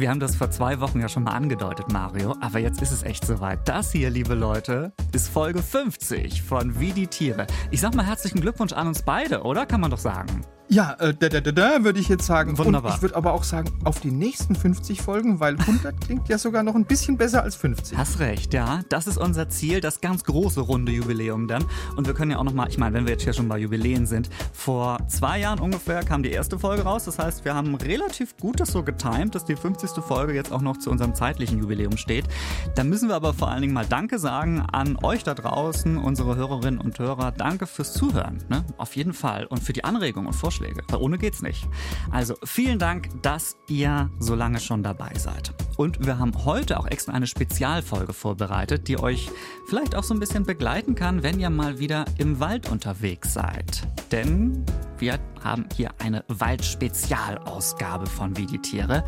Wir haben das vor zwei Wochen ja schon mal angedeutet, Mario, aber jetzt ist es echt soweit. Das hier, liebe Leute, ist Folge 50 von Wie die Tiere. Ich sag mal herzlichen Glückwunsch an uns beide, oder? Kann man doch sagen. Ja, äh, da, da, da, da würde ich jetzt sagen. Wunderbar. Und ich würde aber auch sagen, auf die nächsten 50 Folgen, weil 100 klingt ja sogar noch ein bisschen besser als 50. Hast recht, ja. Das ist unser Ziel, das ganz große runde Jubiläum dann. Und wir können ja auch noch mal, ich meine, wenn wir jetzt hier schon bei Jubiläen sind, vor zwei Jahren ungefähr kam die erste Folge raus. Das heißt, wir haben relativ gut das so getimt, dass die 50. Folge jetzt auch noch zu unserem zeitlichen Jubiläum steht. Da müssen wir aber vor allen Dingen mal Danke sagen an euch da draußen, unsere Hörerinnen und Hörer. Danke fürs Zuhören, ne? Auf jeden Fall. Und für die Anregungen und Vorschläge. Weil ohne geht's nicht. Also vielen Dank, dass ihr so lange schon dabei seid. Und wir haben heute auch extra eine Spezialfolge vorbereitet, die euch vielleicht auch so ein bisschen begleiten kann, wenn ihr mal wieder im Wald unterwegs seid. Denn wir haben hier eine Waldspezialausgabe von Wie die Tiere.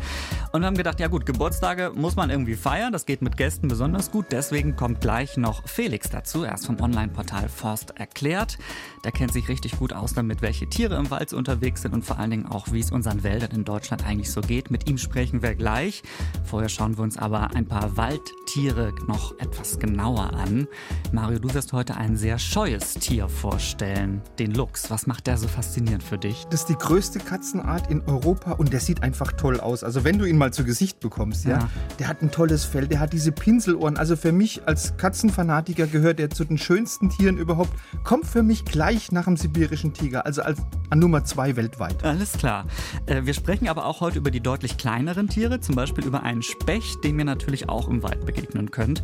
Und haben gedacht, ja gut, Geburtstage muss man irgendwie feiern. Das geht mit Gästen besonders gut. Deswegen kommt gleich noch Felix dazu. Er ist vom Online-Portal Forst erklärt. Der kennt sich richtig gut aus damit, welche Tiere im Wald unterwegs sind und vor allen Dingen auch, wie es unseren Wäldern in Deutschland eigentlich so geht. Mit ihm sprechen wir gleich. Vorher schauen wir uns aber ein paar Waldtiere noch etwas genauer an. Mario, du wirst heute ein sehr scheues Tier vorstellen. Den Luchs. Was macht der so faszinierend für dich? Das ist die größte Katzenart in Europa und der sieht einfach toll aus. Also wenn du ihn mal zu Gesicht bekommst, ja, Ja. der hat ein tolles Fell, der hat diese Pinselohren. Also für mich als Katzenfanatiker gehört er zu den schönsten Tieren überhaupt. Kommt für mich gleich nach dem sibirischen Tiger, also als an Nummer zwei weltweit. Alles klar. Äh, Wir sprechen aber auch heute über die deutlich kleineren Tiere, zum Beispiel über einen Specht, dem ihr natürlich auch im Wald begegnen könnt.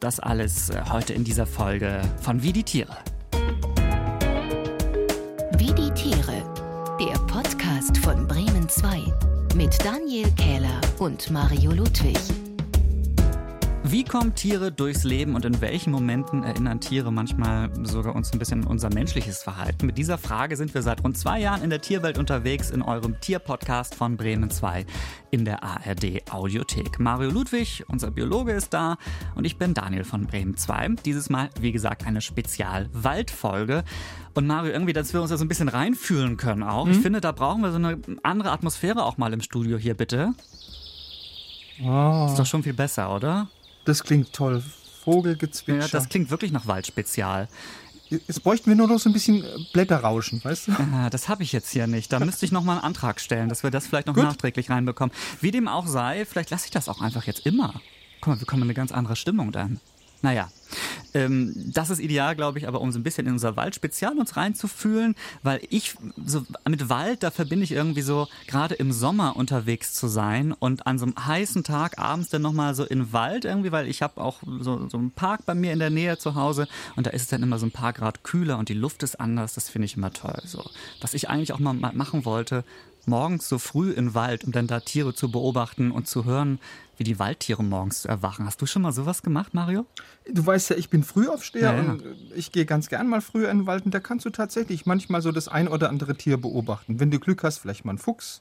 Das alles äh, heute in dieser Folge von Wie die Tiere. Wie die Tiere. Der Podcast von Bremen 2 mit Daniel Kähler und Mario Ludwig. Wie kommen Tiere durchs Leben und in welchen Momenten erinnern Tiere manchmal sogar uns ein bisschen an unser menschliches Verhalten? Mit dieser Frage sind wir seit rund zwei Jahren in der Tierwelt unterwegs in eurem Tierpodcast von Bremen 2 in der ARD Audiothek. Mario Ludwig, unser Biologe, ist da und ich bin Daniel von Bremen 2. Dieses Mal, wie gesagt, eine Spezial-Waldfolge. Und Mario, irgendwie, dass wir uns da so ein bisschen reinfühlen können auch. Ich finde, da brauchen wir so eine andere Atmosphäre auch mal im Studio hier, bitte. Oh, Ist doch schon viel besser, oder? Das klingt toll. Vogelgezwitscher. Ja, das klingt wirklich nach Waldspezial. Jetzt bräuchten wir nur noch so ein bisschen Blätterrauschen, weißt du? Ah, das habe ich jetzt hier nicht. Da müsste ich noch mal einen Antrag stellen, dass wir das vielleicht noch Gut. nachträglich reinbekommen. Wie dem auch sei, vielleicht lasse ich das auch einfach jetzt immer. Guck mal, wir kommen in eine ganz andere Stimmung dann. Naja, ähm, das ist ideal, glaube ich, aber um so ein bisschen in unser Waldspezial uns reinzufühlen, weil ich so mit Wald, da verbinde ich irgendwie so gerade im Sommer unterwegs zu sein und an so einem heißen Tag abends dann nochmal so in Wald irgendwie, weil ich habe auch so, so einen Park bei mir in der Nähe zu Hause und da ist es dann immer so ein paar Grad kühler und die Luft ist anders, das finde ich immer toll. So, was ich eigentlich auch mal machen wollte, morgens so früh in Wald, um dann da Tiere zu beobachten und zu hören, wie die Waldtiere morgens erwachen. Hast du schon mal sowas gemacht, Mario? Du weißt ja, ich bin Frühaufsteher Ja, ja. und ich gehe ganz gern mal früher in den Wald und da kannst du tatsächlich manchmal so das ein oder andere Tier beobachten. Wenn du Glück hast, vielleicht mal einen Fuchs.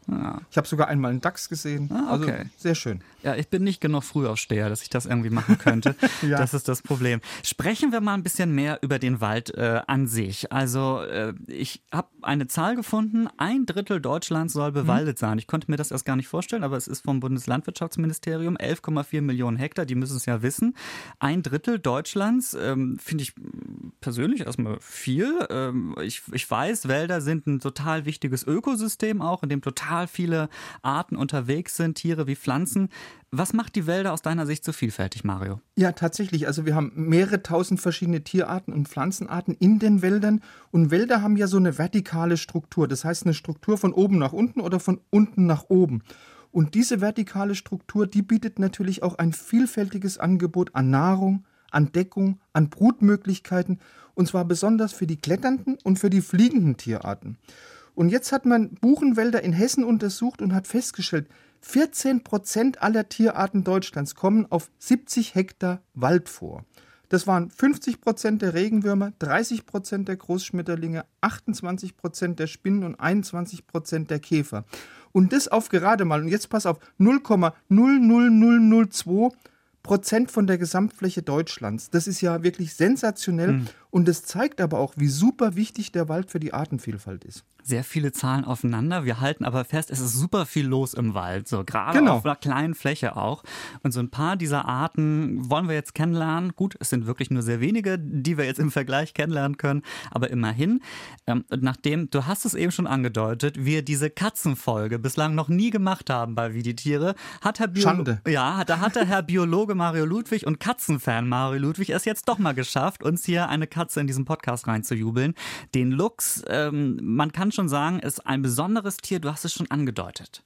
Ich habe sogar einmal einen Dachs gesehen. Ah, okay. Also sehr schön. Ja, ich bin nicht genug Frühaufsteher, dass ich das irgendwie machen könnte. Ja. Das ist das Problem. Sprechen wir mal ein bisschen mehr über den Wald äh, an sich. Also äh, ich habe eine Zahl gefunden, ein Drittel Deutschlands soll bewaldet sein. Ich konnte mir das erst gar nicht vorstellen, aber es ist vom Bundeslandwirtschaftsministerium 11,4 Millionen Hektar, die müssen es ja wissen. Ein Drittel Deutschlands ähm, finde ich persönlich erstmal viel. Ähm, ich, ich weiß, Wälder sind ein total wichtiges Ökosystem auch, in dem total viele Arten unterwegs sind, Tiere wie Pflanzen. Was macht die Wälder aus deiner Sicht so vielfältig, Mario? Ja, tatsächlich. Also wir haben mehrere tausend verschiedene Tierarten und Pflanzenarten in den Wäldern. Und Wälder haben ja so eine vertikale Struktur. Das heißt eine Struktur von oben nach unten oder von unten nach oben. Und diese vertikale Struktur, die bietet natürlich auch ein vielfältiges Angebot an Nahrung, an Deckung, an Brutmöglichkeiten. Und zwar besonders für die kletternden und für die fliegenden Tierarten. Und jetzt hat man Buchenwälder in Hessen untersucht und hat festgestellt, 14 Prozent aller Tierarten Deutschlands kommen auf 70 Hektar Wald vor. Das waren 50 Prozent der Regenwürmer, 30 Prozent der Großschmetterlinge, 28 Prozent der Spinnen und 21 Prozent der Käfer. Und das auf gerade mal, und jetzt pass auf, 0,00002 Prozent von der Gesamtfläche Deutschlands. Das ist ja wirklich sensationell. Und das zeigt aber auch, wie super wichtig der Wald für die Artenvielfalt ist sehr viele Zahlen aufeinander. Wir halten aber fest, es ist super viel los im Wald, so gerade Genau. auf einer kleinen Fläche auch. Und so ein paar dieser Arten wollen wir jetzt kennenlernen. Gut, es sind wirklich nur sehr wenige, die wir jetzt im Vergleich kennenlernen können, aber immerhin. Ähm, nachdem, du hast es eben schon angedeutet, wir diese Katzenfolge bislang noch nie gemacht haben bei Wie die Tiere, hat Herr Bio Schande. Ja, da hat der Herr Biologe Mario Ludwig und Katzenfan Mario Ludwig es jetzt doch mal geschafft, uns hier eine Katze in diesen Podcast reinzujubeln. Den Luchs, ähm, man kann schon sagen, ist ein besonderes Tier, du hast es schon angedeutet.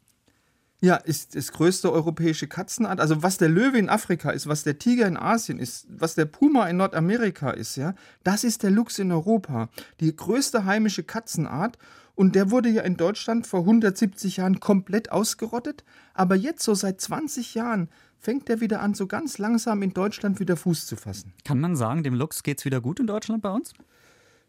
Ja, ist das größte europäische Katzenart. Also was der Löwe in Afrika ist, was der Tiger in Asien ist, was der Puma in Nordamerika ist, ja, das ist der Luchs in Europa. Die größte heimische Katzenart. Und der wurde ja in Deutschland vor 170 Jahren komplett ausgerottet. Aber jetzt, so seit 20 Jahren, fängt er wieder an, so ganz langsam in Deutschland wieder Fuß zu fassen. Kann man sagen, dem Luchs geht's wieder gut in Deutschland bei uns?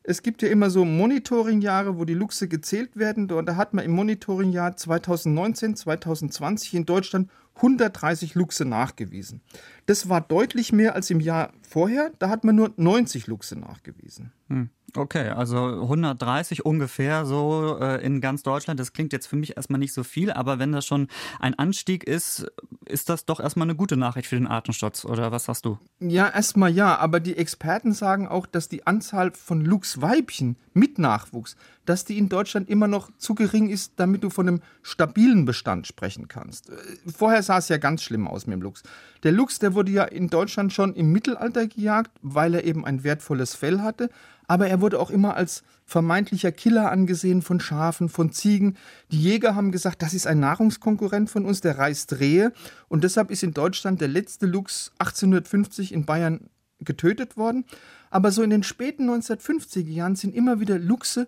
Es gibt ja immer so Monitoringjahre, wo die Luchse gezählt werden. Und da hat man im Monitoringjahr 2019, 2020 in Deutschland 130 Luchse nachgewiesen. Das war deutlich mehr als im Jahr vorher. Da hat man nur 90 Luchse nachgewiesen. Hm. Okay, also 130 ungefähr so äh, in ganz Deutschland. Das klingt jetzt für mich erstmal nicht so viel, aber wenn das schon ein Anstieg ist, ist das doch erstmal eine gute Nachricht für den Artenschutz, oder was hast du? Ja, erstmal ja, aber die Experten sagen auch, dass die Anzahl von Luchsweibchen mit Nachwuchs, dass die in Deutschland immer noch zu gering ist, damit du von einem stabilen Bestand sprechen kannst. Äh, vorher sah es ja ganz schlimm aus mit dem Luchs. Der Luchs, der wurde ja in Deutschland schon im Mittelalter gejagt, weil er eben ein wertvolles Fell hatte, aber er wurde auch immer als vermeintlicher Killer angesehen von Schafen, von Ziegen. Die Jäger haben gesagt, das ist ein Nahrungskonkurrent von uns, der reißt Rehe. Und deshalb ist in Deutschland der letzte Luchs 1850 in Bayern getötet worden. Aber so in den späten 1950er Jahren sind immer wieder Luchse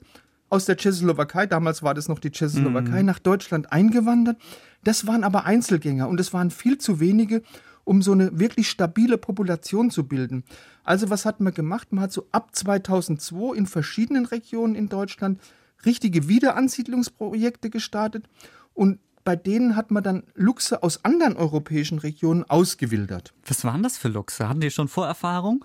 aus der Tschechoslowakei, damals war das noch die Tschechoslowakei, nach Deutschland eingewandert. Das waren aber Einzelgänger und es waren viel zu wenige, um so eine wirklich stabile Population zu bilden. Also was hat man gemacht? Man hat so ab 2002 in verschiedenen Regionen in Deutschland richtige Wiederansiedlungsprojekte gestartet und bei denen hat man dann Luchse aus anderen europäischen Regionen ausgewildert. Was waren das für Luchse? Hatten die schon Vorerfahrung?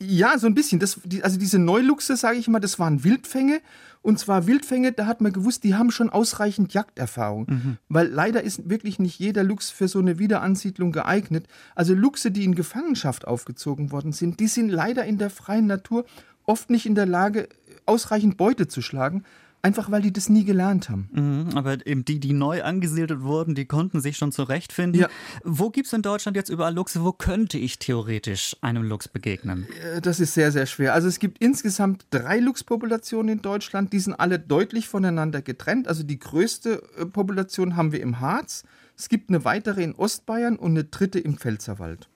Ja, so ein bisschen. Das, die, also diese Neuluchse, sage ich mal, das waren Wildfänge. Und zwar Wildfänge, da hat man gewusst, die haben schon ausreichend Jagderfahrung. Mhm. Weil leider ist wirklich nicht jeder Luchs für so eine Wiederansiedlung geeignet. Also Luchse, die in Gefangenschaft aufgezogen worden sind, die sind leider in der freien Natur oft nicht in der Lage, ausreichend Beute zu schlagen. Einfach weil die das nie gelernt haben. Mhm, aber eben die, die neu angesiedelt wurden, die konnten sich schon zurechtfinden. Ja. Wo gibt es in Deutschland jetzt überall Luchse? Wo könnte ich theoretisch einem Luchs begegnen? Äh, Das ist sehr, sehr schwer. Also es gibt insgesamt drei Luchspopulationen in Deutschland. Die sind alle deutlich voneinander getrennt. Also die größte äh, Population haben wir im Harz. Es gibt eine weitere in Ostbayern und eine dritte im Pfälzerwald.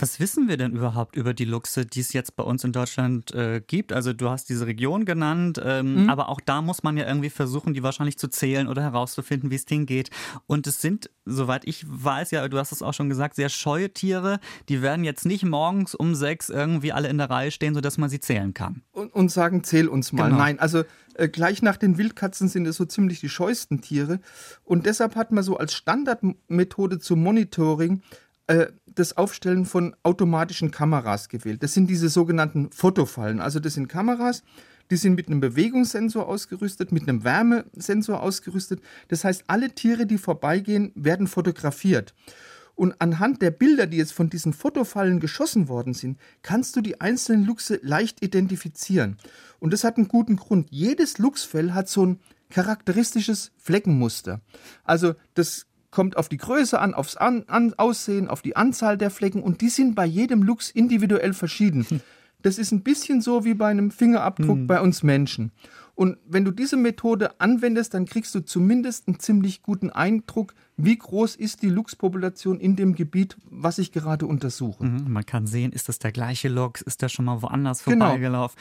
Was wissen wir denn überhaupt über die Luchse, die es jetzt bei uns in Deutschland äh, gibt? Also du hast diese Region genannt, ähm, aber auch da muss man ja irgendwie versuchen, die wahrscheinlich zu zählen oder herauszufinden, wie es denen geht. Und es sind, soweit ich weiß, ja, du hast es auch schon gesagt, sehr scheue Tiere. Die werden jetzt nicht morgens um sechs irgendwie alle in der Reihe stehen, sodass man sie zählen kann. Und, und sagen, zähl uns mal. Genau. Nein, also äh, gleich nach den Wildkatzen sind es so ziemlich die scheuesten Tiere. Und deshalb hat man so als Standardmethode zum Monitoring äh, das Aufstellen von automatischen Kameras gewählt. Das sind diese sogenannten Fotofallen. Also das sind Kameras, die sind mit einem Bewegungssensor ausgerüstet, mit einem Wärmesensor ausgerüstet. Das heißt, alle Tiere, die vorbeigehen, werden fotografiert. Und anhand der Bilder, die jetzt von diesen Fotofallen geschossen worden sind, kannst du die einzelnen Luchse leicht identifizieren. Und das hat einen guten Grund. Jedes Luchsfell hat so ein charakteristisches Fleckenmuster. Also das kommt auf die Größe an, aufs an, an, Aussehen, auf die Anzahl der Flecken und die sind bei jedem Luchs individuell verschieden. Das ist ein bisschen so wie bei einem Fingerabdruck bei uns Menschen. Und wenn du diese Methode anwendest, dann kriegst du zumindest einen ziemlich guten Eindruck, wie groß ist die Luchspopulation in dem Gebiet, was ich gerade untersuche. Mhm, Man kann sehen, ist das der gleiche Luchs? Ist der schon mal woanders Genau. vorbeigelaufen?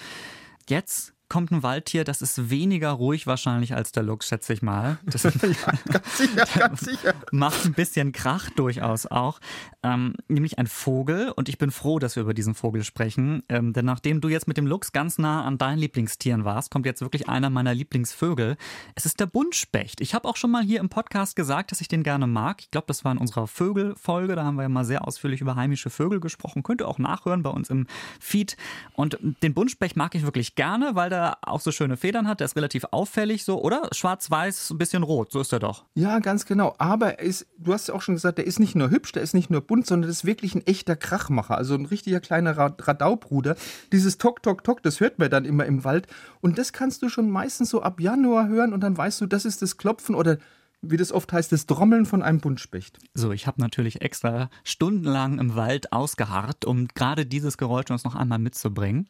Jetzt kommt ein Waldtier, das ist weniger ruhig wahrscheinlich als der Luchs, schätze ich mal. Das ja, ganz sicher, ganz sicher. Macht ein bisschen Krach durchaus auch. Ähm, nämlich ein Vogel und ich bin froh, dass wir über diesen Vogel sprechen, ähm, denn nachdem du jetzt mit dem Luchs ganz nah an deinen Lieblingstieren warst, kommt jetzt wirklich einer meiner Lieblingsvögel. Es ist der Buntspecht. Ich habe auch schon mal hier im Podcast gesagt, dass ich den gerne mag. Ich glaube, das war in unserer Vögelfolge, da haben wir ja mal sehr ausführlich über heimische Vögel gesprochen. Könnt ihr auch nachhören bei uns im Feed. Und den Buntspecht mag ich wirklich gerne, weil der auch so schöne Federn hat. Der ist relativ auffällig so, oder? Schwarz-weiß, ein bisschen rot, so ist er doch. Ja, ganz genau. Aber ist, du hast ja auch schon gesagt, der ist nicht nur hübsch, der ist nicht nur bunt, sondern das ist wirklich ein echter Krachmacher. Also ein richtiger kleiner Radaubruder. Dieses Tok, Tok, Tok, das hört man dann immer im Wald. Und das kannst du schon meistens so ab Januar hören und dann weißt du, das ist das Klopfen oder wie das oft heißt, das Trommeln von einem Buntspecht. So, ich habe natürlich extra stundenlang im Wald ausgeharrt, um gerade dieses Geräusch uns noch einmal mitzubringen.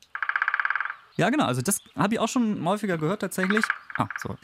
Ja, genau. Also das habe ich auch schon häufiger gehört tatsächlich. Ah, so.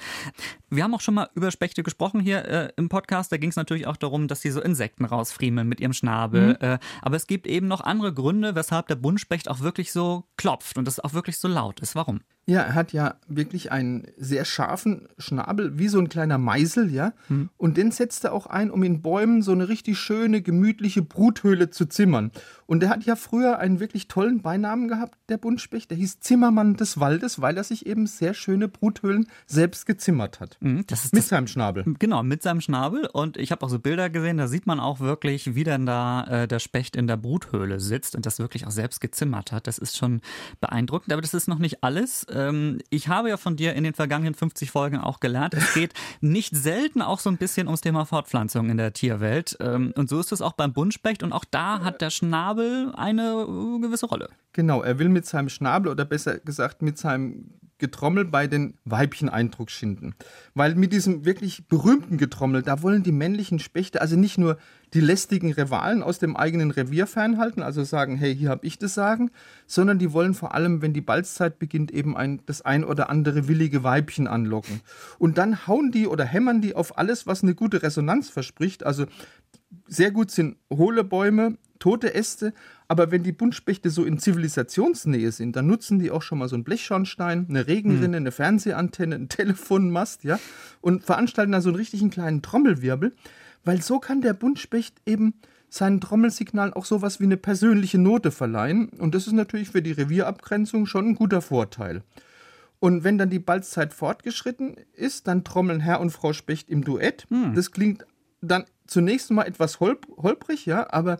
Wir haben auch schon mal über Spechte gesprochen hier äh, im Podcast. Da ging es natürlich auch darum, dass sie so Insekten rausfriemeln mit ihrem Schnabel. Mhm. Äh, aber es gibt eben noch andere Gründe, weshalb der Buntspecht auch wirklich so klopft und es auch wirklich so laut ist. Warum? Ja, er hat ja wirklich einen sehr scharfen Schnabel, wie so ein kleiner Meisel, ja. Mhm. Und den setzt er auch ein, um in Bäumen so eine richtig schöne, gemütliche Bruthöhle zu zimmern. Und er hat ja früher einen wirklich tollen Beinamen gehabt, der Buntspecht. Der hieß Zimmermann des Waldes, weil er sich eben sehr schöne Bruthöhlen selbst gezimmert hat. Mhm, mit das, seinem Schnabel. Genau, mit seinem Schnabel. Und ich habe auch so Bilder gesehen, da sieht man auch wirklich, wie dann da äh, der Specht in der Bruthöhle sitzt und das wirklich auch selbst gezimmert hat. Das ist schon beeindruckend. Aber das ist noch nicht alles ähm, ich habe ja von dir in den vergangenen 50 Folgen auch gelernt, es geht nicht selten auch so ein bisschen ums Thema Fortpflanzung in der Tierwelt. Ähm, und so ist es auch beim Buntspecht und auch da hat der Schnabel eine äh, gewisse Rolle. Genau, er will mit seinem Schnabel oder besser gesagt mit seinem Getrommel bei den Weibchen Eindruck schinden. Weil mit diesem wirklich berühmten Getrommel, da wollen die männlichen Spechte also nicht nur die lästigen Rivalen aus dem eigenen Revier fernhalten, also sagen, hey, hier habe ich das Sagen, sondern die wollen vor allem, wenn die Balzzeit beginnt, eben ein, das ein oder andere willige Weibchen anlocken. Und dann hauen die oder hämmern die auf alles, was eine gute Resonanz verspricht. Also sehr gut sind hohle Bäume, tote Äste, aber wenn die Buntspechte so in Zivilisationsnähe sind, dann nutzen die auch schon mal so einen Blechschornstein, eine Regenrinne, mhm. eine Fernsehantenne, einen Telefonmast, ja, und veranstalten da so einen richtigen kleinen Trommelwirbel, weil so kann der Buntspecht eben seinen Trommelsignalen auch sowas wie eine persönliche Note verleihen und das ist natürlich für die Revierabgrenzung schon ein guter Vorteil. Und wenn dann die Balzzeit fortgeschritten ist, dann trommeln Herr und Frau Specht im Duett. Mhm. Das klingt dann zunächst mal etwas holp holprig, ja, aber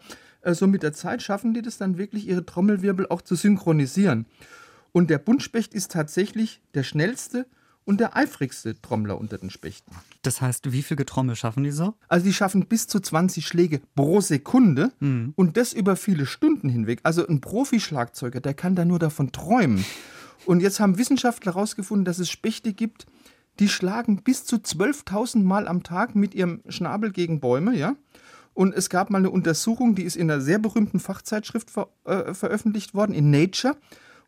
so mit der Zeit schaffen die das dann wirklich, ihre Trommelwirbel auch zu synchronisieren. Und der Buntspecht ist tatsächlich der schnellste und der eifrigste Trommler unter den Spechten. Das heißt, wie viele Getrommel schaffen die so? Also die schaffen bis zu 20 Schläge pro Sekunde mhm. und das über viele Stunden hinweg. Also ein Profischlagzeuger, der kann da nur davon träumen. Und jetzt haben Wissenschaftler herausgefunden, dass es Spechte gibt, die schlagen bis zu 12.000 Mal am Tag mit ihrem Schnabel gegen Bäume, ja. Und es gab mal eine Untersuchung, die ist in einer sehr berühmten Fachzeitschrift ver äh, veröffentlicht worden, in Nature.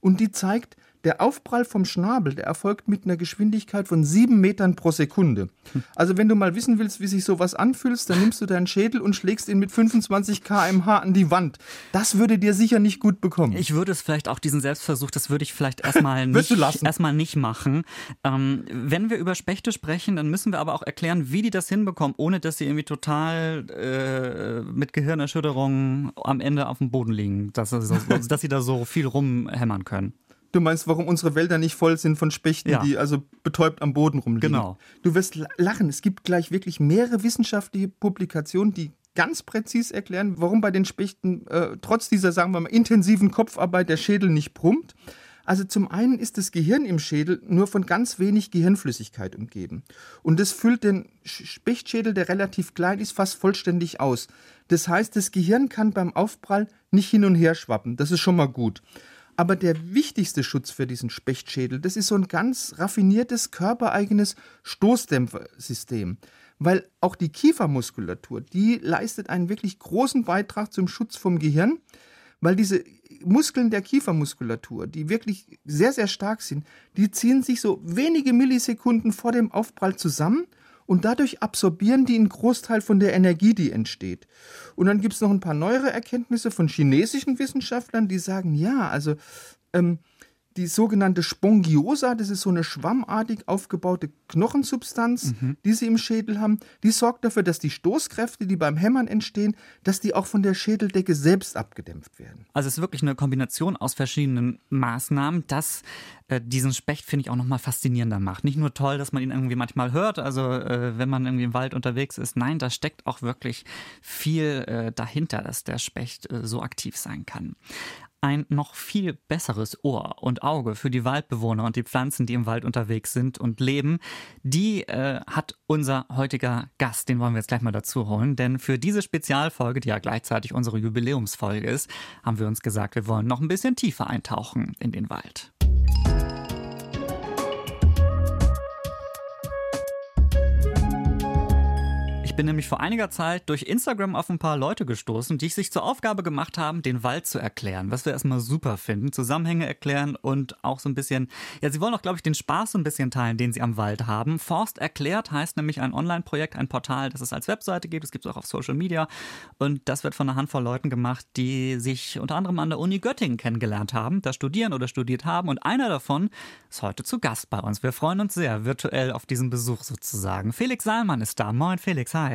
Und die zeigt, der Aufprall vom Schnabel, der erfolgt mit einer Geschwindigkeit von sieben Metern pro Sekunde. Also wenn du mal wissen willst, wie sich sowas anfühlt, dann nimmst du deinen Schädel und schlägst ihn mit 25 km/h an die Wand. Das würde dir sicher nicht gut bekommen. Ich würde es vielleicht auch diesen Selbstversuch, das würde ich vielleicht erstmal nicht, erstmal nicht machen. Ähm, wenn wir über Spechte sprechen, dann müssen wir aber auch erklären, wie die das hinbekommen, ohne dass sie irgendwie total äh, mit Gehirnerschütterungen am Ende auf dem Boden liegen, dass, dass sie da so viel rumhämmern können. Du meinst, warum unsere Wälder nicht voll sind von Spechten, ja. die also betäubt am Boden rumliegen. Genau. Du wirst lachen. Es gibt gleich wirklich mehrere wissenschaftliche Publikationen, die ganz präzis erklären, warum bei den Spechten äh, trotz dieser, sagen wir mal, intensiven Kopfarbeit der Schädel nicht brummt. Also zum einen ist das Gehirn im Schädel nur von ganz wenig Gehirnflüssigkeit umgeben. Und das füllt den Spechtschädel, der relativ klein ist, fast vollständig aus. Das heißt, das Gehirn kann beim Aufprall nicht hin und her schwappen. Das ist schon mal gut. Aber der wichtigste Schutz für diesen Spechtschädel, das ist so ein ganz raffiniertes, körpereigenes Stoßdämpfersystem. Weil auch die Kiefermuskulatur, die leistet einen wirklich großen Beitrag zum Schutz vom Gehirn, weil diese Muskeln der Kiefermuskulatur, die wirklich sehr, sehr stark sind, die ziehen sich so wenige Millisekunden vor dem Aufprall zusammen und dadurch absorbieren die einen Großteil von der Energie, die entsteht. Und dann gibt es noch ein paar neuere Erkenntnisse von chinesischen Wissenschaftlern, die sagen, ja, also ähm, die sogenannte Spongiosa, das ist so eine schwammartig aufgebaute Knochensubstanz, mhm. die sie im Schädel haben. Die sorgt dafür, dass die Stoßkräfte, die beim Hämmern entstehen, dass die auch von der Schädeldecke selbst abgedämpft werden. Also es ist wirklich eine Kombination aus verschiedenen Maßnahmen, das äh, diesen Specht, finde ich, auch nochmal faszinierender macht. Nicht nur toll, dass man ihn irgendwie manchmal hört, also äh, wenn man irgendwie im Wald unterwegs ist. Nein, da steckt auch wirklich viel äh, dahinter, dass der Specht äh, so aktiv sein kann ein noch viel besseres Ohr und Auge für die Waldbewohner und die Pflanzen, die im Wald unterwegs sind und leben, die äh, hat unser heutiger Gast. Den wollen wir jetzt gleich mal dazu holen, denn für diese Spezialfolge, die ja gleichzeitig unsere Jubiläumsfolge ist, haben wir uns gesagt, wir wollen noch ein bisschen tiefer eintauchen in den Wald. Bin nämlich vor einiger Zeit durch Instagram auf ein paar Leute gestoßen, die sich zur Aufgabe gemacht haben, den Wald zu erklären, was wir erstmal super finden, Zusammenhänge erklären und auch so ein bisschen, ja, sie wollen auch, glaube ich, den Spaß so ein bisschen teilen, den sie am Wald haben. Forst erklärt heißt nämlich ein Online-Projekt, ein Portal, das es als Webseite gibt, es gibt es auch auf Social Media und das wird von einer Handvoll Leuten gemacht, die sich unter anderem an der Uni Göttingen kennengelernt haben, da studieren oder studiert haben und einer davon ist heute zu Gast bei uns. Wir freuen uns sehr virtuell auf diesen Besuch sozusagen. Felix Saalmann ist da. Moin Felix, hi.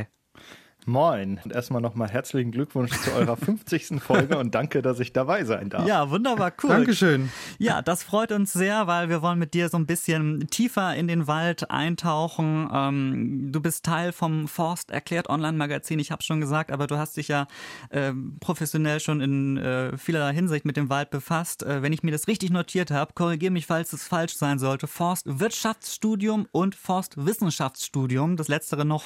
Moin und erstmal nochmal herzlichen Glückwunsch zu eurer 50. Folge und danke, dass ich dabei sein darf. Ja, wunderbar, cool. Dankeschön. Ja, das freut uns sehr, weil wir wollen mit dir so ein bisschen tiefer in den Wald eintauchen. Ähm, du bist Teil vom Forst erklärt Online-Magazin, ich habe schon gesagt, aber du hast dich ja äh, professionell schon in äh, vielerlei Hinsicht mit dem Wald befasst. Äh, wenn ich mir das richtig notiert habe, korrigiere mich, falls es falsch sein sollte, Forstwirtschaftsstudium und Forstwissenschaftsstudium, das letztere noch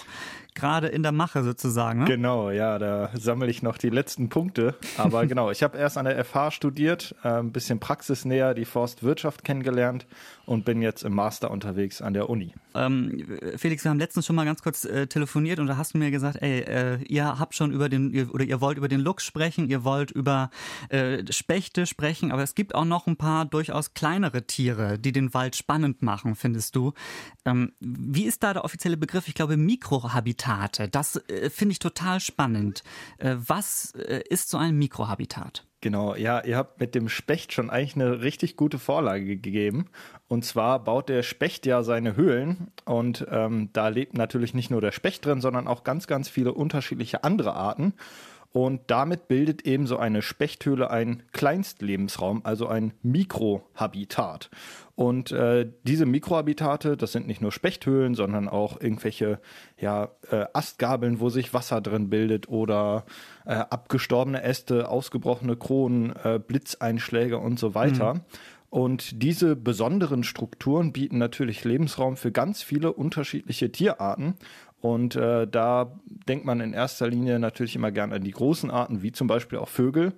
gerade in der Mache sozusagen. Ne? Genau, ja, da sammle ich noch die letzten Punkte. Aber genau, ich habe erst an der FH studiert, äh, ein bisschen praxisnäher die Forstwirtschaft kennengelernt und bin jetzt im Master unterwegs an der Uni. Ähm, Felix, wir haben letztens schon mal ganz kurz äh, telefoniert und da hast du mir gesagt, ey, äh, ihr habt schon über den, ihr, oder ihr wollt über den Luchs sprechen, ihr wollt über äh, Spechte sprechen, aber es gibt auch noch ein paar durchaus kleinere Tiere, die den Wald spannend machen, findest du. Ähm, wie ist da der offizielle Begriff? Ich glaube Mikrohabitate. Das äh, finde ich total spannend. Äh, was äh, ist so ein Mikrohabitat? Genau, ja, ihr habt mit dem Specht schon eigentlich eine richtig gute Vorlage gegeben. Und zwar baut der Specht ja seine Höhlen und ähm, da lebt natürlich nicht nur der Specht drin, sondern auch ganz, ganz viele unterschiedliche andere Arten. Und damit bildet eben so eine Spechthöhle ein Kleinstlebensraum, also ein Mikrohabitat. Und äh, diese Mikrohabitate, das sind nicht nur Spechthöhlen, sondern auch irgendwelche ja, äh, Astgabeln, wo sich Wasser drin bildet oder äh, abgestorbene Äste, ausgebrochene Kronen, äh, Blitzeinschläge und so weiter. Mhm. Und diese besonderen Strukturen bieten natürlich Lebensraum für ganz viele unterschiedliche Tierarten. Und äh, da denkt man in erster Linie natürlich immer gern an die großen Arten, wie zum Beispiel auch Vögel.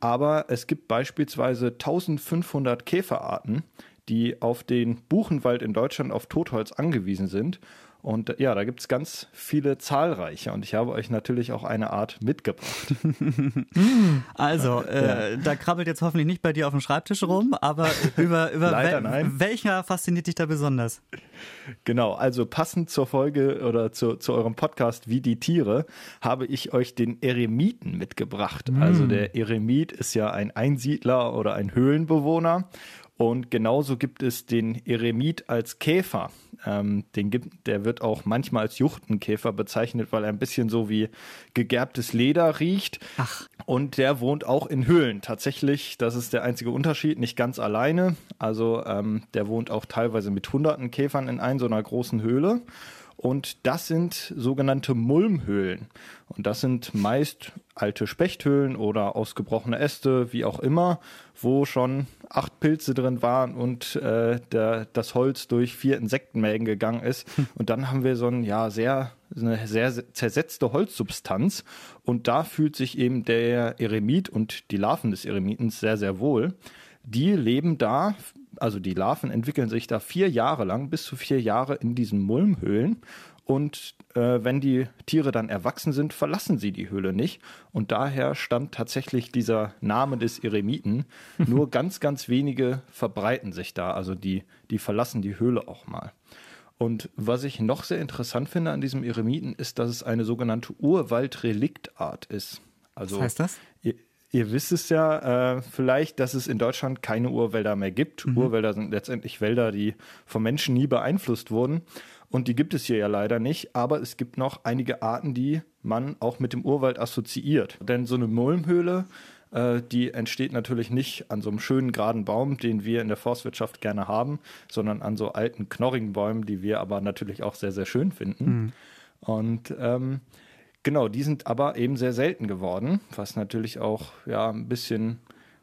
Aber es gibt beispielsweise 1500 Käferarten, die auf den Buchenwald in Deutschland auf Totholz angewiesen sind. Und ja, da gibt es ganz viele zahlreiche und ich habe euch natürlich auch eine Art mitgebracht. also, äh, ja. da krabbelt jetzt hoffentlich nicht bei dir auf dem Schreibtisch rum, aber über, über Leider, wel welcher fasziniert dich da besonders? Genau, also passend zur Folge oder zu, zu eurem Podcast Wie die Tiere habe ich euch den Eremiten mitgebracht. Mm. Also der Eremit ist ja ein Einsiedler oder ein Höhlenbewohner und genauso gibt es den Eremit als Käfer. Ähm, den gibt, der wird auch manchmal als Juchtenkäfer bezeichnet, weil er ein bisschen so wie gegerbtes Leder riecht. Ach. Und der wohnt auch in Höhlen. Tatsächlich, das ist der einzige Unterschied, nicht ganz alleine. Also ähm, der wohnt auch teilweise mit hunderten Käfern in einer so einer großen Höhle. Und das sind sogenannte Mulmhöhlen. Und das sind meist alte Spechthöhlen oder ausgebrochene Äste, wie auch immer, wo schon acht Pilze drin waren und äh, der, das Holz durch vier Insektenmägen gegangen ist. Und dann haben wir so ein, ja, sehr, eine sehr zersetzte Holzsubstanz. Und da fühlt sich eben der Eremit und die Larven des Eremitens sehr, sehr wohl. Die leben da also die Larven entwickeln sich da vier Jahre lang, bis zu vier Jahre in diesen Mulmhöhlen. Und äh, wenn die Tiere dann erwachsen sind, verlassen sie die Höhle nicht. Und daher stammt tatsächlich dieser Name des Eremiten. Nur ganz, ganz wenige verbreiten sich da. Also die, die verlassen die Höhle auch mal. Und was ich noch sehr interessant finde an diesem Eremiten, ist, dass es eine sogenannte Urwaldreliktart ist. Also, was heißt das? Ihr wisst es ja äh, vielleicht, dass es in Deutschland keine Urwälder mehr gibt. Mhm. Urwälder sind letztendlich Wälder, die vom Menschen nie beeinflusst wurden. Und die gibt es hier ja leider nicht. Aber es gibt noch einige Arten, die man auch mit dem Urwald assoziiert. Denn so eine Mulmhöhle, äh, die entsteht natürlich nicht an so einem schönen geraden Baum, den wir in der Forstwirtschaft gerne haben, sondern an so alten, knorrigen Bäumen, die wir aber natürlich auch sehr, sehr schön finden. Mhm. Und ähm, Genau, die sind aber eben sehr selten geworden, was natürlich auch ja ein bisschen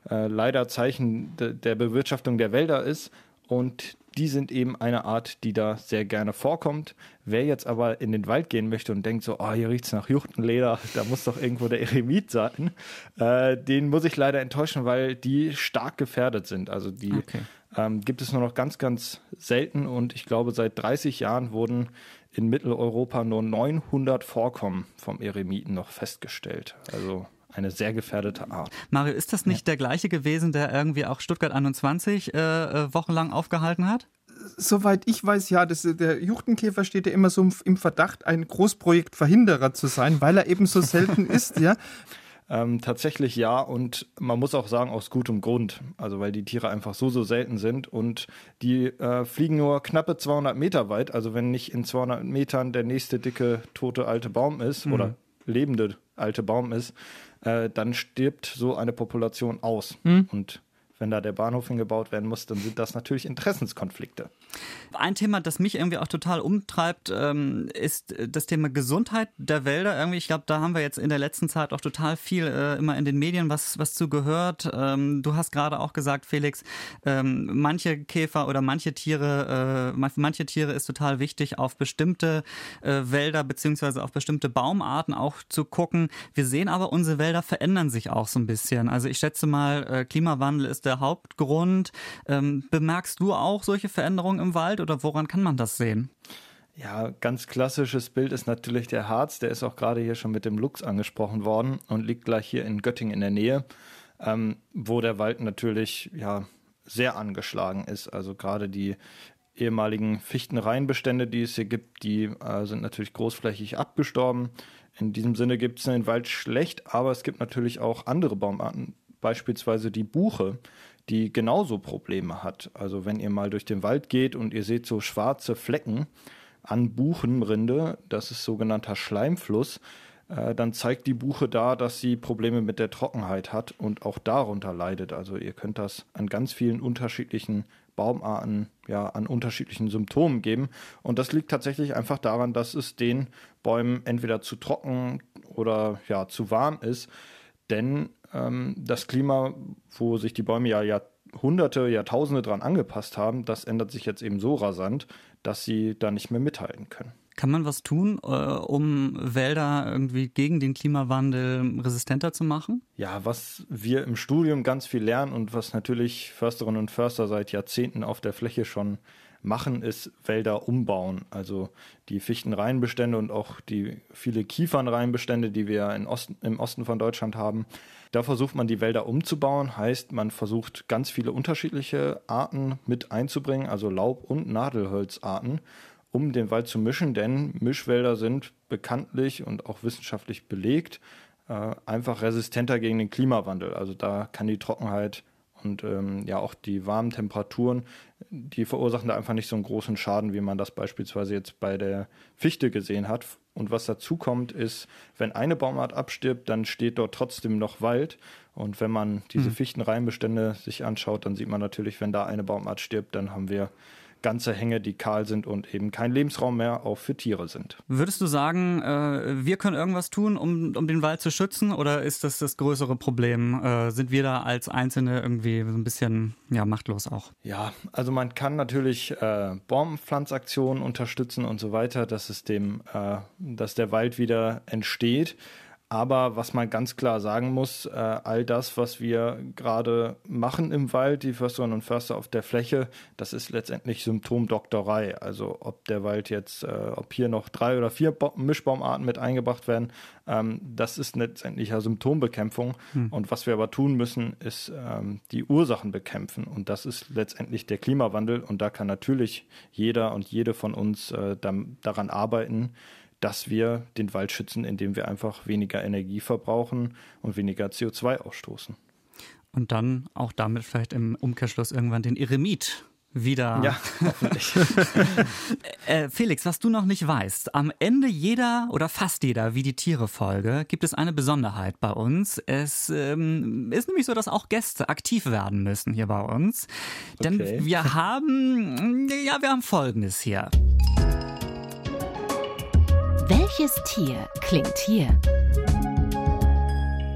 äh, leider Zeichen de der Bewirtschaftung der Wälder ist. Und die sind eben eine Art, die da sehr gerne vorkommt. Wer jetzt aber in den Wald gehen möchte und denkt so, oh, hier riecht es nach Juchtenleder, da muss doch irgendwo der Eremit sein, äh, den muss ich leider enttäuschen, weil die stark gefährdet sind. Also die okay. ähm, gibt es nur noch ganz, ganz selten und ich glaube, seit 30 Jahren wurden in Mitteleuropa nur 900 Vorkommen vom Eremiten noch festgestellt. Also eine sehr gefährdete Art. Mario, ist das nicht ja. der gleiche gewesen, der irgendwie auch Stuttgart 21 äh, äh, wochenlang aufgehalten hat? Soweit ich weiß, ja, das, der Juchtenkäfer steht ja immer so im Verdacht, ein Großprojektverhinderer zu sein, weil er eben so selten ist, ja. Ähm, tatsächlich ja und man muss auch sagen aus gutem Grund, also weil die Tiere einfach so so selten sind und die äh, fliegen nur knappe 200 Meter weit. Also wenn nicht in 200 Metern der nächste dicke tote alte Baum ist mhm. oder lebende alte Baum ist, äh, dann stirbt so eine Population aus mhm. und wenn da der Bahnhof hingebaut werden muss, dann sind das natürlich Interessenskonflikte. Ein Thema, das mich irgendwie auch total umtreibt, ähm, ist das Thema Gesundheit der Wälder. Irgendwie, ich glaube, da haben wir jetzt in der letzten Zeit auch total viel äh, immer in den Medien was, was zu gehört. Ähm, du hast gerade auch gesagt, Felix, ähm, manche Käfer oder manche Tiere, äh, manche Tiere ist total wichtig, auf bestimmte äh, Wälder beziehungsweise auf bestimmte Baumarten auch zu gucken. Wir sehen aber, unsere Wälder verändern sich auch so ein bisschen. Also ich schätze mal, Klimawandel ist der der Hauptgrund. Ähm, bemerkst du auch solche Veränderungen im Wald oder woran kann man das sehen? Ja, ganz klassisches Bild ist natürlich der Harz. Der ist auch gerade hier schon mit dem Lux angesprochen worden und liegt gleich hier in Göttingen in der Nähe, ähm, wo der Wald natürlich ja sehr angeschlagen ist. Also gerade die ehemaligen Fichtenreihenbestände, die es hier gibt, die äh, sind natürlich großflächig abgestorben. In diesem Sinne gibt es den Wald schlecht, aber es gibt natürlich auch andere Baumarten, beispielsweise die Buche, die genauso Probleme hat. Also wenn ihr mal durch den Wald geht und ihr seht so schwarze Flecken an Buchenrinde, das ist sogenannter Schleimfluss, äh, dann zeigt die Buche da, dass sie Probleme mit der Trockenheit hat und auch darunter leidet. Also ihr könnt das an ganz vielen unterschiedlichen Baumarten ja an unterschiedlichen Symptomen geben. Und das liegt tatsächlich einfach daran, dass es den Bäumen entweder zu trocken oder ja zu warm ist. Denn ähm, das Klima, wo sich die Bäume ja Jahrhunderte, Jahrtausende dran angepasst haben, das ändert sich jetzt eben so rasant, dass sie da nicht mehr mithalten können. Kann man was tun, äh, um Wälder irgendwie gegen den Klimawandel resistenter zu machen? Ja, was wir im Studium ganz viel lernen und was natürlich Försterinnen und Förster seit Jahrzehnten auf der Fläche schon machen, ist Wälder umbauen. Also die Fichtenreihenbestände und auch die viele Kiefernreihenbestände, die wir Osten, im Osten von Deutschland haben, da versucht man die Wälder umzubauen, heißt man versucht ganz viele unterschiedliche Arten mit einzubringen, also Laub- und Nadelholzarten, um den Wald zu mischen, denn Mischwälder sind bekanntlich und auch wissenschaftlich belegt äh, einfach resistenter gegen den Klimawandel. Also da kann die Trockenheit und ähm, ja auch die warmen Temperaturen, die verursachen da einfach nicht so einen großen Schaden, wie man das beispielsweise jetzt bei der Fichte gesehen hat. Und was dazu kommt, ist, wenn eine Baumart abstirbt, dann steht dort trotzdem noch Wald. Und wenn man diese mhm. Fichtenreihenbestände sich anschaut, dann sieht man natürlich, wenn da eine Baumart stirbt, dann haben wir ganze Hänge, die kahl sind und eben kein Lebensraum mehr auch für Tiere sind. Würdest du sagen, äh, wir können irgendwas tun, um, um den Wald zu schützen oder ist das das größere Problem? Äh, sind wir da als Einzelne irgendwie so ein bisschen ja, machtlos auch? Ja, also man kann natürlich äh, Baumpflanzaktionen unterstützen und so weiter, dass es dem, äh, dass der Wald wieder entsteht. Aber was man ganz klar sagen muss, äh, all das, was wir gerade machen im Wald, die Försterinnen und Förster auf der Fläche, das ist letztendlich Symptomdoktorei. Also ob der Wald jetzt, äh, ob hier noch drei oder vier Bo Mischbaumarten mit eingebracht werden, ähm, das ist letztendlich ja Symptombekämpfung. Hm. Und was wir aber tun müssen, ist ähm, die Ursachen bekämpfen. Und das ist letztendlich der Klimawandel. Und da kann natürlich jeder und jede von uns äh, daran arbeiten, dass wir den Wald schützen, indem wir einfach weniger Energie verbrauchen und weniger CO2 ausstoßen. Und dann auch damit vielleicht im Umkehrschluss irgendwann den Eremit wieder. Ja, hoffentlich. äh, Felix, was du noch nicht weißt, am Ende jeder oder fast jeder Wie die Tiere Folge gibt es eine Besonderheit bei uns. Es ähm, ist nämlich so, dass auch Gäste aktiv werden müssen hier bei uns. Denn Okay. wir haben, ja, wir haben Folgendes hier. Welches Tier klingt hier?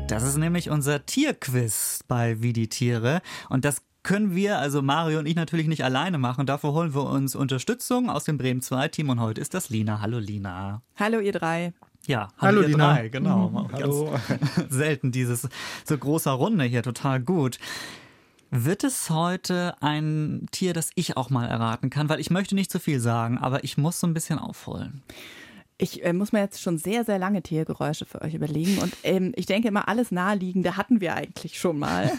Das ist nämlich unser Tierquiz bei Wie die Tiere. Und das können wir, also Mario und ich natürlich nicht alleine machen. Dafür holen wir uns Unterstützung aus dem Bremen 2 Team und heute ist das Lina. Hallo Lina. Hallo ihr drei. Ja, Hallo, ihr Lina. drei, genau. Ganz Hallo. selten dieses so großer Runde hier, total gut. Wird es heute ein Tier, das ich auch mal erraten kann? Weil ich möchte nicht zu viel sagen, aber ich muss so ein bisschen aufholen. Ich äh, muss mir jetzt schon sehr, sehr lange Tiergeräusche für euch überlegen. Und ähm, ich denke immer, alles Naheliegende hatten wir eigentlich schon mal.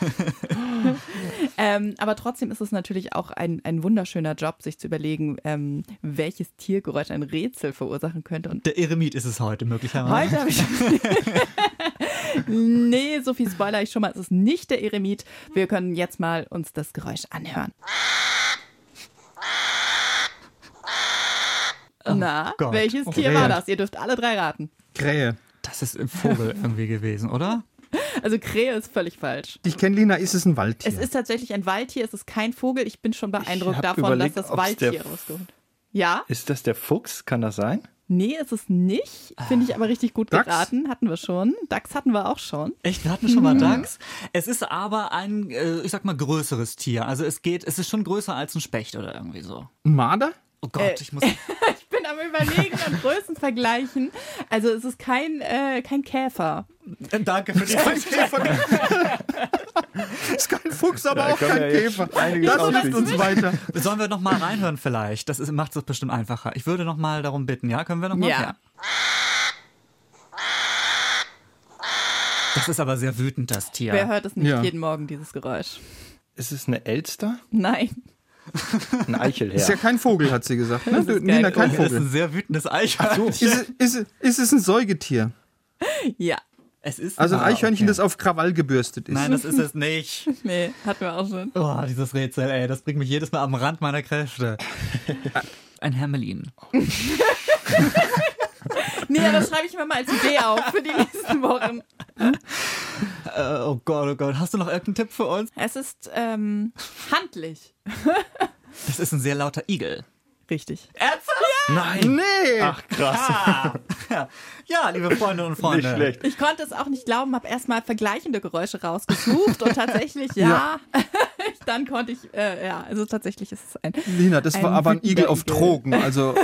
ähm, aber trotzdem ist es natürlich auch ein, ein wunderschöner Job, sich zu überlegen, ähm, welches Tiergeräusch ein Rätsel verursachen könnte. Und Der Eremit ist es heute möglicherweise. heute habe ich. nee, so viel Spoiler ich schon mal. Es ist nicht der Eremit. Wir können jetzt mal uns das Geräusch anhören. Na, Oh Gott. welches. Tier war das? Ihr dürft alle drei raten. Krähe. Das ist ein Vogel irgendwie gewesen, oder? Also Krähe ist völlig falsch. Ich kenne Lina, ist es ein Waldtier? Es ist tatsächlich ein Waldtier, es ist kein Vogel. Ich bin schon beeindruckt davon, überlegt, dass das Waldtier rausgeholt. Ja? Ist das der Fuchs? Kann das sein? Nee, ist es nicht. Finde ich aber richtig gut Dachs? geraten. Hatten wir schon. Dachs hatten wir auch schon. Echt, wir hatten schon mal Dachs. Es ist aber ein, äh, ich sag mal, größeres Tier. Also es geht, es ist schon größer als ein Specht oder irgendwie so. ein Marder? Oh Gott, Äh. ich muss. Ich bin am überlegen und Größen vergleichen. Also es ist kein, äh, kein Käfer. Danke für die Ist kein Fuchs, aber Da auch kein Käfer. Das hilft ausschließen. uns weiter. Sollen wir noch mal reinhören vielleicht? Das ist, macht es bestimmt einfacher. Ich würde noch mal darum bitten, ja? Können wir noch mal? Ja. Das ist aber sehr wütend, das Tier. Wer hört es nicht Ja. jeden Morgen, dieses Geräusch? Ist es eine Elster? Nein. Ein Eichelherr? Ist ja kein Vogel, hat sie gesagt. Ne? Ist Du, kein kein das ist Vogel. ein sehr wütendes Eichhörnchen. Ist, es, ist, es, ist es ein Säugetier? Ja. Es ist Also ein Ah, Eichhörnchen, okay. das auf Krawall gebürstet ist. Nein, das ist es nicht. Nee, hatten wir auch schon. Oh, dieses Rätsel, ey, das bringt mich jedes Mal am Rand meiner Kräfte. Ein Hermelin. Nee, das schreibe ich mir mal als Idee auf für die nächsten Wochen. Äh, oh Gott, oh Gott. Hast du noch irgendeinen Tipp für uns? Es ist ähm, handlich. Das ist ein sehr lauter Igel. Richtig. Nein! Nee! Ach, krass. Ja, ja liebe Freundinnen und Freunde. Nicht schlecht. Ich konnte es auch nicht glauben, habe erstmal vergleichende Geräusche rausgesucht und tatsächlich, ja, dann konnte ich, äh, ja, also tatsächlich ist es ein, Lina, das war Ein aber ein Igel auf Igel. Drogen. Also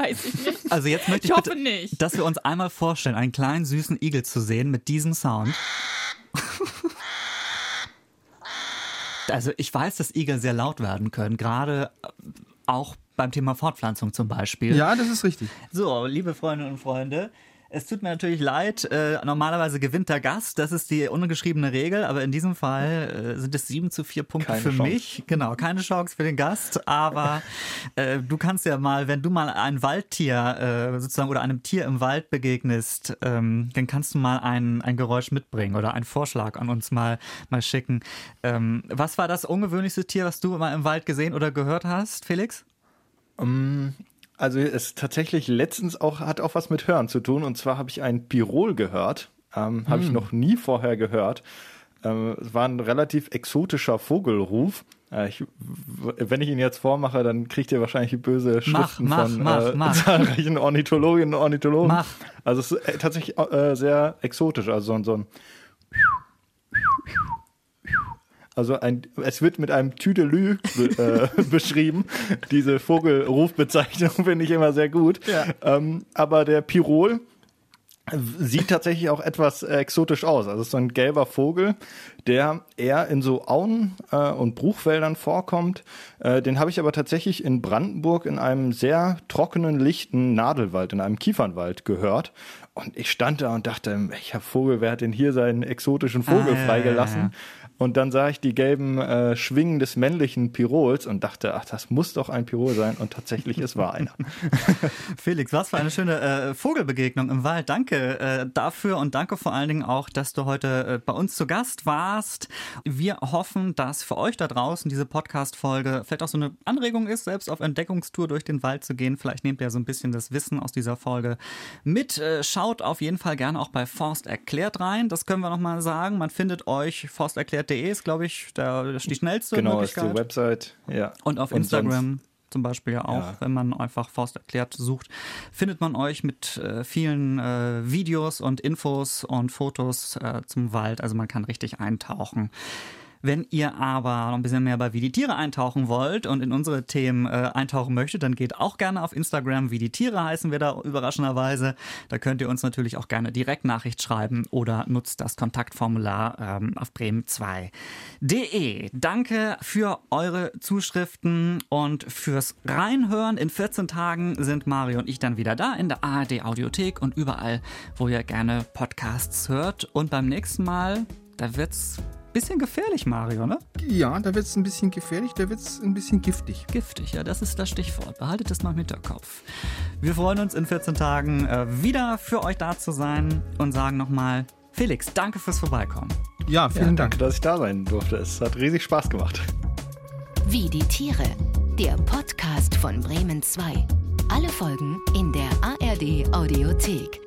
weiß ich nicht. Also jetzt möchte Ich ich, hoffe bitte, nicht. dass wir uns einmal vorstellen, einen kleinen süßen Igel zu sehen mit diesem Sound. Also ich weiß, dass Igel sehr laut werden können, gerade äh, auch beim Thema Fortpflanzung zum Beispiel. ja, das ist richtig. So, liebe Freundinnen und Freunde, es tut mir natürlich leid, äh, normalerweise gewinnt der Gast, das ist die ungeschriebene Regel, aber in diesem Fall äh, sind es sieben zu vier Punkte Keine für Chance. mich. Genau, keine Chance für den Gast, aber äh, du kannst ja mal, wenn du mal ein Waldtier äh, sozusagen oder einem Tier im Wald begegnest, ähm, dann kannst du mal ein, ein Geräusch mitbringen oder einen Vorschlag an uns mal, mal schicken. Ähm, was war das ungewöhnlichste Tier, was du mal im Wald gesehen oder gehört hast, Felix? Also es tatsächlich letztens auch hat auch was mit Hören zu tun. Und zwar habe ich ein Pirol gehört. Ähm, Habe ich noch nie vorher gehört. Ähm, es war ein relativ exotischer Vogelruf. Äh, ich, wenn ich ihn jetzt vormache, dann kriegt ihr wahrscheinlich böse Schriften mach, von mach, äh, mach. zahlreichen Ornithologinnen und Ornithologen. Mach. Also es ist äh, tatsächlich äh, sehr exotisch. Also so, ein- so ein also ein, es wird mit einem Tüdelü äh, beschrieben. Diese Vogelrufbezeichnung finde ich immer sehr gut. Ähm, aber der Pirol sieht tatsächlich auch etwas exotisch aus. Also es ist so ein gelber Vogel, der eher in so Auen äh, und Bruchwäldern vorkommt. Äh, den habe ich aber tatsächlich in Brandenburg in einem sehr trockenen, lichten Nadelwald, in einem Kiefernwald gehört. Und ich stand da und dachte, welcher Vogel, wer hat denn hier seinen exotischen Vogel Ah, ja, freigelassen? ja, Und dann sah ich die gelben äh, Schwingen des männlichen Pirols und dachte, ach, das muss doch ein Pirol sein. Und tatsächlich, es war einer. Felix, was für eine schöne äh, Vogelbegegnung im Wald. Danke äh, dafür und danke vor allen Dingen auch, dass du heute äh, bei uns zu Gast warst. Wir hoffen, dass für euch da draußen diese Podcast-Folge vielleicht auch so eine Anregung ist, selbst auf Entdeckungstour durch den Wald zu gehen. Vielleicht nehmt ihr so ein bisschen das Wissen aus dieser Folge mit. Äh, schaut auf jeden Fall gerne auch bei Forst erklärt rein. Das können wir nochmal sagen. Man findet euch, forsterklärt.de ist, glaube ich, der, die schnellste genau, Möglichkeit. Genau, ist die Website. Ja. Und auf Und Instagram sonst- zum Beispiel ja auch, Ja. wenn man einfach Forst erklärt sucht, findet man euch mit äh, vielen äh, Videos und Infos und Fotos äh, zum Wald. Also man kann richtig eintauchen. Wenn ihr aber noch ein bisschen mehr bei Wie die Tiere eintauchen wollt und in unsere Themen äh, eintauchen möchtet, dann geht auch gerne auf Instagram. Wie die Tiere heißen wir da überraschenderweise. Da könnt ihr uns natürlich auch gerne Direktnachricht schreiben oder nutzt das Kontaktformular ähm, auf bremen2.de. Danke für eure Zuschriften und fürs Reinhören. In 14 Tagen sind Mario und ich dann wieder da in der ARD Audiothek und überall, wo ihr gerne Podcasts hört. Und beim nächsten Mal, da wird's bisschen gefährlich, Mario, ne? Ja, da wird es ein bisschen gefährlich, da wird es ein bisschen giftig. Giftig, ja, das ist das Stichwort. Behaltet es mal im Hinterkopf. Wir freuen uns in 14 Tagen äh, wieder für euch da zu sein und sagen nochmal, Felix, danke fürs Vorbeikommen. Ja, vielen Ja, Dank. danke, dass ich da sein durfte. Es hat riesig Spaß gemacht. Wie die Tiere. Der Podcast von Bremen 2. Alle Folgen in der ARD Audiothek.